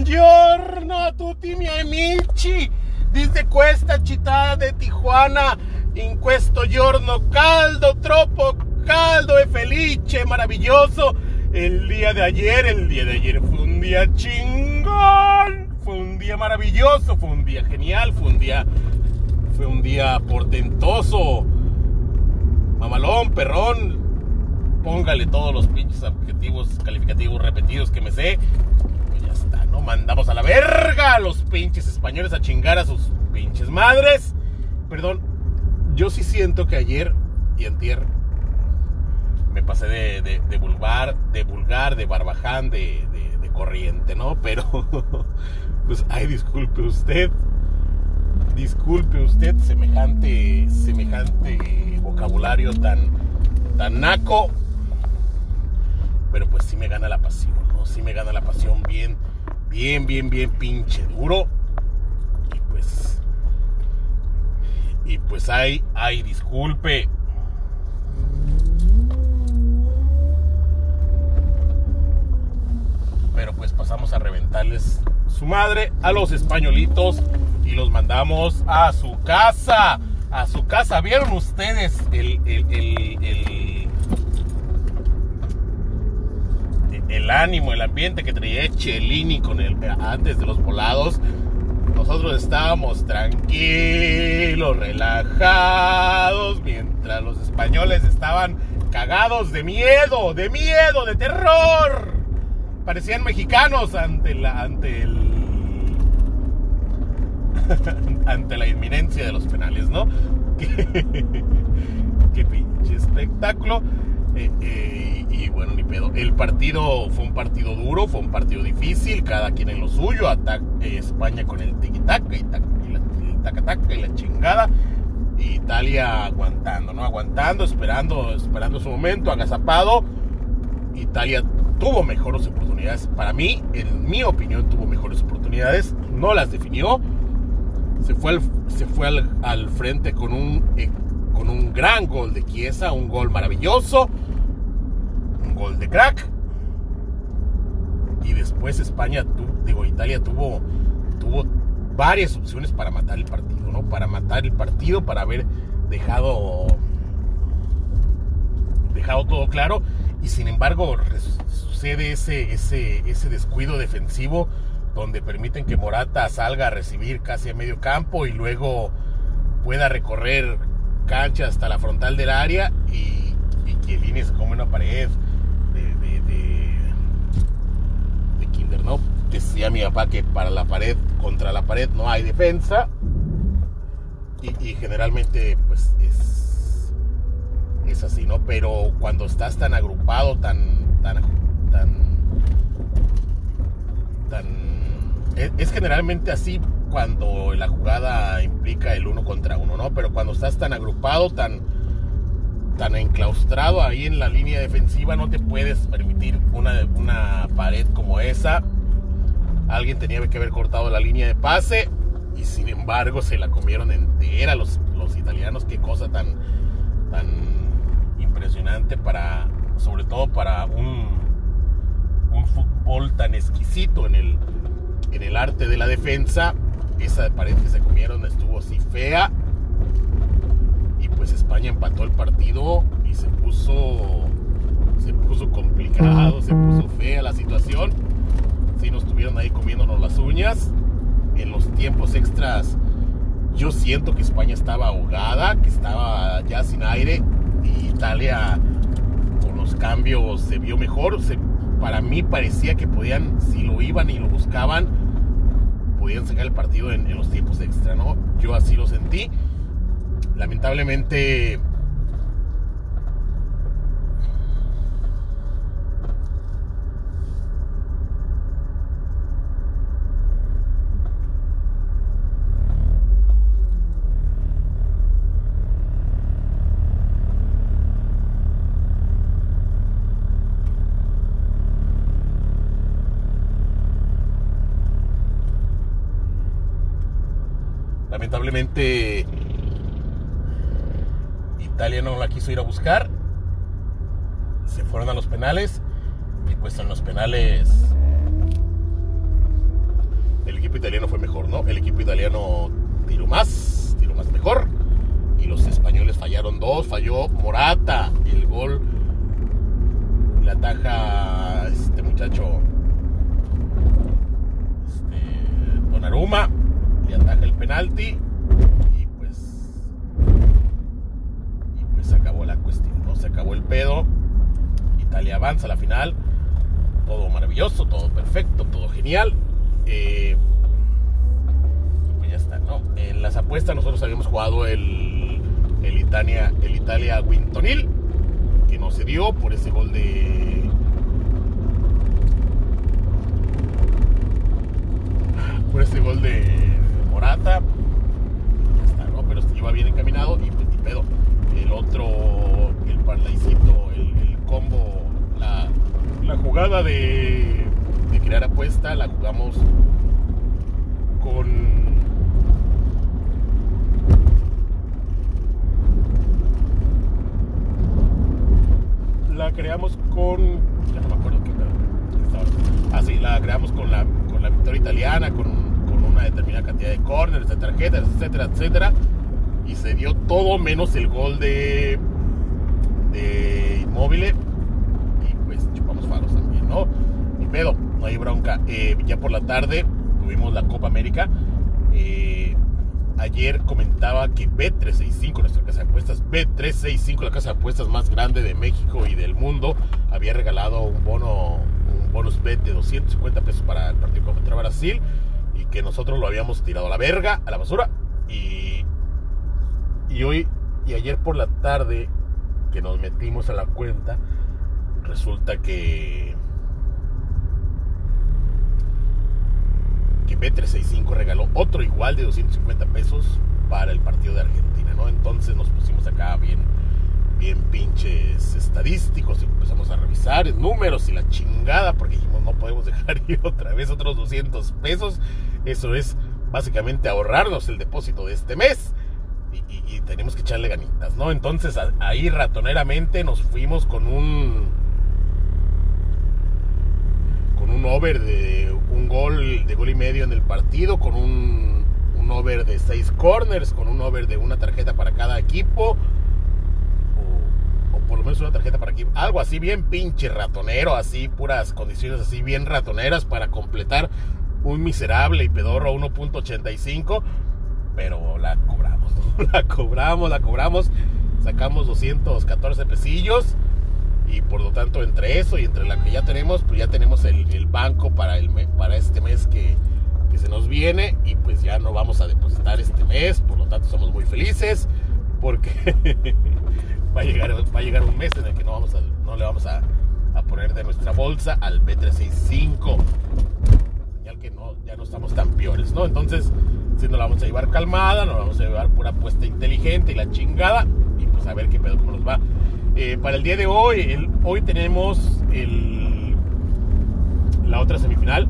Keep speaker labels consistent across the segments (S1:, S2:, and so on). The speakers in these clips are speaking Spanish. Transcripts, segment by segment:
S1: Buongiorno a tutti miei amici Dice questa città de Tijuana in questo giorno caldo, troppo caldo e felice, maravilloso. El día de ayer, el día de ayer fue un día chingón, fue un día maravilloso, fue un día genial, fue un día, fue un día portentoso. Mamalón, perrón, póngale todos los pinches adjetivos calificativos repetidos que me sé no mandamos a la verga a los pinches españoles a chingar a sus pinches madres. Perdón, yo sí siento que ayer y antier me pasé de, de, vulgar, de vulgar, de barbaján, de, de, corriente, ¿no? Pero, pues, ay, disculpe usted, disculpe usted semejante, semejante vocabulario tan, tan naco, pero pues sí me gana la pasión, ¿no? Sí me gana la pasión bien, bien, bien, bien pinche duro. Y pues, y pues ay, ay, disculpe. Pero pues pasamos a reventarles su madre a los españolitos y los mandamos a su casa. A su casa. ¿Vieron ustedes el ánimo, el ambiente que traía Chelini con el, antes de los volados, nosotros estábamos tranquilos, relajados, mientras los españoles estaban cagados de miedo, de miedo, de terror. Parecían mexicanos ante la, ante el, ante la inminencia de los penales, ¿no? qué pinche espectáculo. Eh, eh, y bueno, ni pedo. El partido fue un partido duro, fue un partido difícil, cada quien en lo suyo. Ataca eh, España con el tiki-taka y, el taca-taca y la chingada. Italia aguantando, ¿no? Aguantando, esperando, esperando su momento, agazapado. Italia tuvo mejores oportunidades. Para mí, en mi opinión, tuvo mejores oportunidades. No las definió. Se fue al, se fue al frente con un con un gran gol de Chiesa, un gol maravilloso, gol de crack. Y después España, digo, Italia tuvo, tuvo varias opciones para matar el partido, ¿no? Para matar el partido, para haber dejado, dejado todo claro. Y sin embargo, sucede ese, ese, ese descuido defensivo donde permiten que Morata salga a recibir casi a medio campo y luego pueda recorrer cancha hasta la frontal del área y, y Chiellini se come una pared de, de, de, Kinder, ¿no? Decía mi papá que para la pared, contra la pared no hay defensa y, generalmente pues es, es así, ¿no? Pero cuando estás tan agrupado, tan, tan, tan, tan, es, es generalmente así cuando la jugada implica el uno contra uno, ¿no? Pero cuando estás tan agrupado, tan, tan enclaustrado ahí en la línea defensiva, no te puedes permitir una, una pared como esa. Alguien tenía que haber cortado la línea de pase y sin embargo se la comieron entera los, los italianos. Qué cosa tan, tan impresionante para, sobre todo para un, un fútbol tan exquisito en el, en el arte de la defensa esa pared que se comieron estuvo así fea. Empató el partido y se puso se puso complicado, se puso fea la situación. Si nos estuvieron ahí comiéndonos las uñas. En los tiempos extras yo siento que España estaba ahogada, que estaba ya sin aire y Italia con los cambios se vio mejor. para mí parecía que podían, si lo iban y lo buscaban, podían sacar el partido en, los tiempos extra, ¿no? Yo así lo sentí. Lamentablemente lamentablemente Italia no la quiso ir a buscar. Se fueron a los penales. Y pues en los penales. equipo italiano fue mejor, ¿no? El equipo italiano tiró más, tiró más mejor. Y los españoles fallaron dos, falló Morata, el gol, la ataja este muchacho, este, Donnarumma, le ataja el penalti y pues, y pues se acabó la cuestión, ¿no? Se acabó el pedo, Italia avanza a la final, todo maravilloso, todo perfecto, todo genial. Eh, pues ya está, ¿no? En las apuestas nosotros habíamos jugado el, el Italia, el Italia Wintonil, que no se dio por ese gol de. Por ese gol de Morata. Ya está, ¿no? Pero iba bien encaminado y pues pedo. El otro, el parlaicito, el, el combo, la, la jugada de, de crear apuesta, la jugamos con la creamos con. Ya no me acuerdo qué estaba. Ah, la creamos con la, con la victoria italiana, con, con una determinada cantidad de corners, de tarjetas, etcétera, etcétera. Y se dio todo menos el gol de. De Inmóvil. Y pues chupamos faros también, ¿no? Ni pedo, no hay bronca. Eh, ya por la tarde tuvimos la Copa América. Eh, ayer comentaba que B365, nuestra casa de apuestas, B365, la casa de apuestas más grande de México y del mundo, había regalado un bono, un bonus bet de 250 pesos para el partido contra Brasil y que nosotros lo habíamos tirado a la verga, a la basura. Y, y hoy y ayer por la tarde que nos metimos a la cuenta, resulta que que B365 regaló otro igual de 250 pesos para el partido de Argentina, ¿no? Entonces nos pusimos acá bien, bien pinches estadísticos y empezamos a revisar números y la chingada porque dijimos no podemos dejar ir otra vez otros 200 pesos. Eso es básicamente ahorrarnos el depósito de este mes. Tenemos que echarle ganitas, ¿no? Entonces ahí ratoneramente nos fuimos con un con un over de un gol, de gol y medio en el partido, con un, un over de seis corners, con un over de una tarjeta para cada equipo, o, por lo menos una tarjeta para equipo, algo así bien pinche ratonero, así puras condiciones así bien ratoneras para completar un miserable y pedorro 1.85, pero la cobramos, ¿no? la cobramos, la cobramos, sacamos 214 pesillos y por lo tanto entre eso y entre la que ya tenemos, pues ya tenemos el, el banco para, el, para este mes que, que, se nos viene y pues ya no vamos a depositar este mes, por lo tanto somos muy felices porque va, a llegar, va a llegar un mes en el que no, vamos a, no le vamos a, a poner de nuestra bolsa al B365. Señal que no, ya no estamos tan peores, ¿no? Entonces, si nos la vamos a llevar calmada, nos vamos a llevar pura apuesta inteligente y la chingada y pues a ver qué pedo cómo nos va. Eh, para el día de hoy, el, hoy tenemos el, la otra semifinal.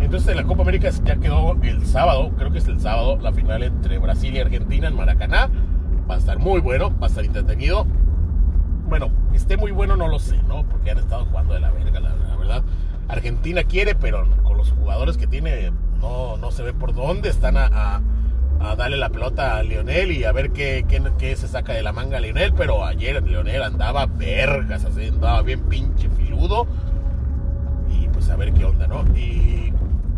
S1: Entonces en la Copa América ya quedó el sábado, creo que es el sábado, la final entre Brasil y Argentina en Maracaná. Va a estar muy bueno, va a estar entretenido. Bueno, esté muy bueno no lo sé, ¿no? Porque han estado jugando de la verga, la, la verdad. Argentina quiere, pero con los jugadores que tiene no, no se ve por dónde. Están a, a darle la pelota a Lionel y a ver qué, qué, qué, se saca de la manga a Lionel, pero ayer Lionel andaba vergas, andaba bien pinche filudo y pues a ver qué onda, ¿no? Y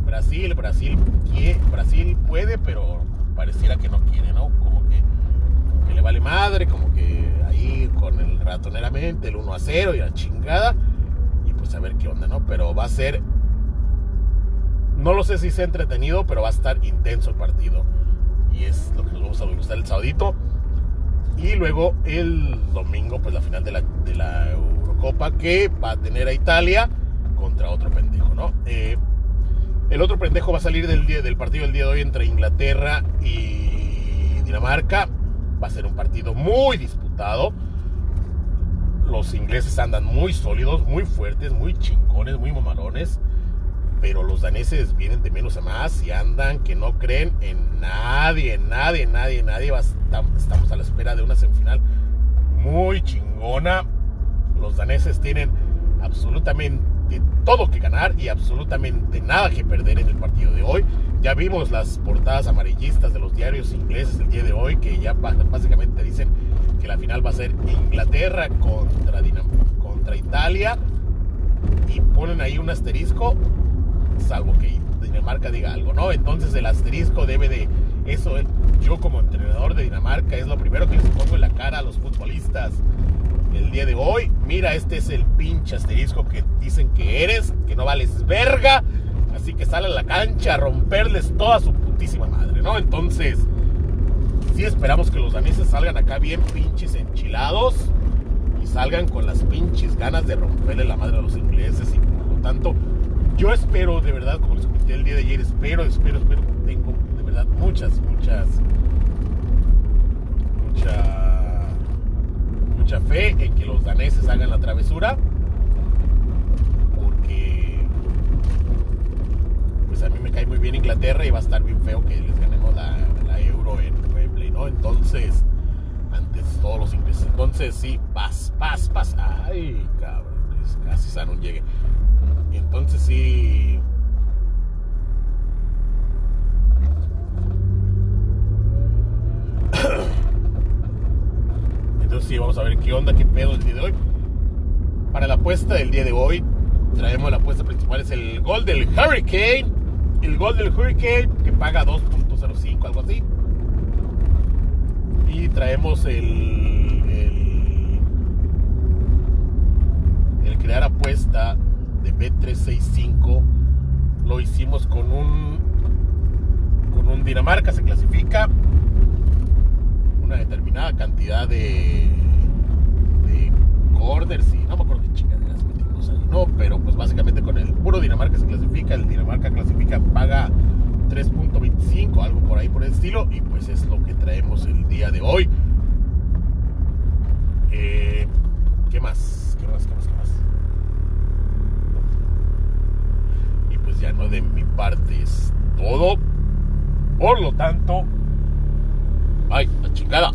S1: Brasil, Brasil, quiere, Brasil puede, pero pareciera que no quiere, ¿no? Como que, como que le vale madre, como que ahí con el ratoneramente, el 1 a 0 y la chingada, y pues a ver qué onda, ¿no? Pero va a ser, no lo sé si sea entretenido, pero va a estar intenso el partido y es lo que nos vamos a gustar el sabadito. Y luego el domingo, pues la final de la, de la Eurocopa que va a tener a Italia contra otro pendejo, ¿no? Eh, el otro pendejo va a salir del, día, del partido del día de hoy entre Inglaterra y Dinamarca. Va a ser un partido muy disputado. Los ingleses andan muy sólidos, muy fuertes, muy chingones, muy mamarones pero los daneses vienen de menos a más y andan que no creen en nadie, nadie, nadie, nadie. Estamos a la espera de una semifinal muy chingona. Los daneses tienen absolutamente todo que ganar y absolutamente nada que perder en el partido de hoy. Ya vimos las portadas amarillistas de los diarios ingleses el día de hoy que ya básicamente dicen que la final va a ser Inglaterra contra, contra Italia y ponen ahí un asterisco, salvo que Dinamarca diga algo, ¿no? Entonces el asterisco debe de eso, yo como entrenador de Dinamarca es lo primero que les pongo en la cara a los futbolistas el día de hoy. Mira, este es el pinche asterisco que dicen que eres, que no vales verga. Así que sale a la cancha a romperles toda su putísima madre, ¿no? Entonces, sí esperamos que los daneses salgan acá bien pinches enchilados y salgan con las pinches ganas de romperle la madre a los ingleses y por lo tanto, yo espero de verdad, como les comenté el día de ayer, espero, espero, espero, tengo de verdad muchas, muchas, muchas mucha fe en que los daneses hagan la travesura. Porque pues a mí me cae muy bien Inglaterra y va a estar bien feo que les ganemos la, euro en Wembley, ¿no? Entonces, antes todos los ingleses. Entonces sí, paz, paz, paz. Ay, cabrón, casi sano llegue. Entonces sí. sí, vamos a ver qué onda, qué pedo el día de hoy. Para la apuesta del día de hoy, traemos la apuesta principal, es el gol del Hurricane. El gol del Hurricane que paga 2.05, algo así. Y traemos el, el, el crear apuesta de B365. Lo hicimos con un con un Dinamarca, se clasifica determinada cantidad de, de orders y no me acuerdo qué chingaderas metimos ahí, no, pero pues básicamente con el puro Dinamarca se clasifica, el Dinamarca clasifica, paga 3.25, algo por ahí por el estilo, y pues es lo que traemos el día de hoy. Eh, ¿Qué más? ¿Qué más? ¿Qué más? ¿Qué más? Y pues ya no de mi parte es todo. Por lo tanto, Ay, la chingada.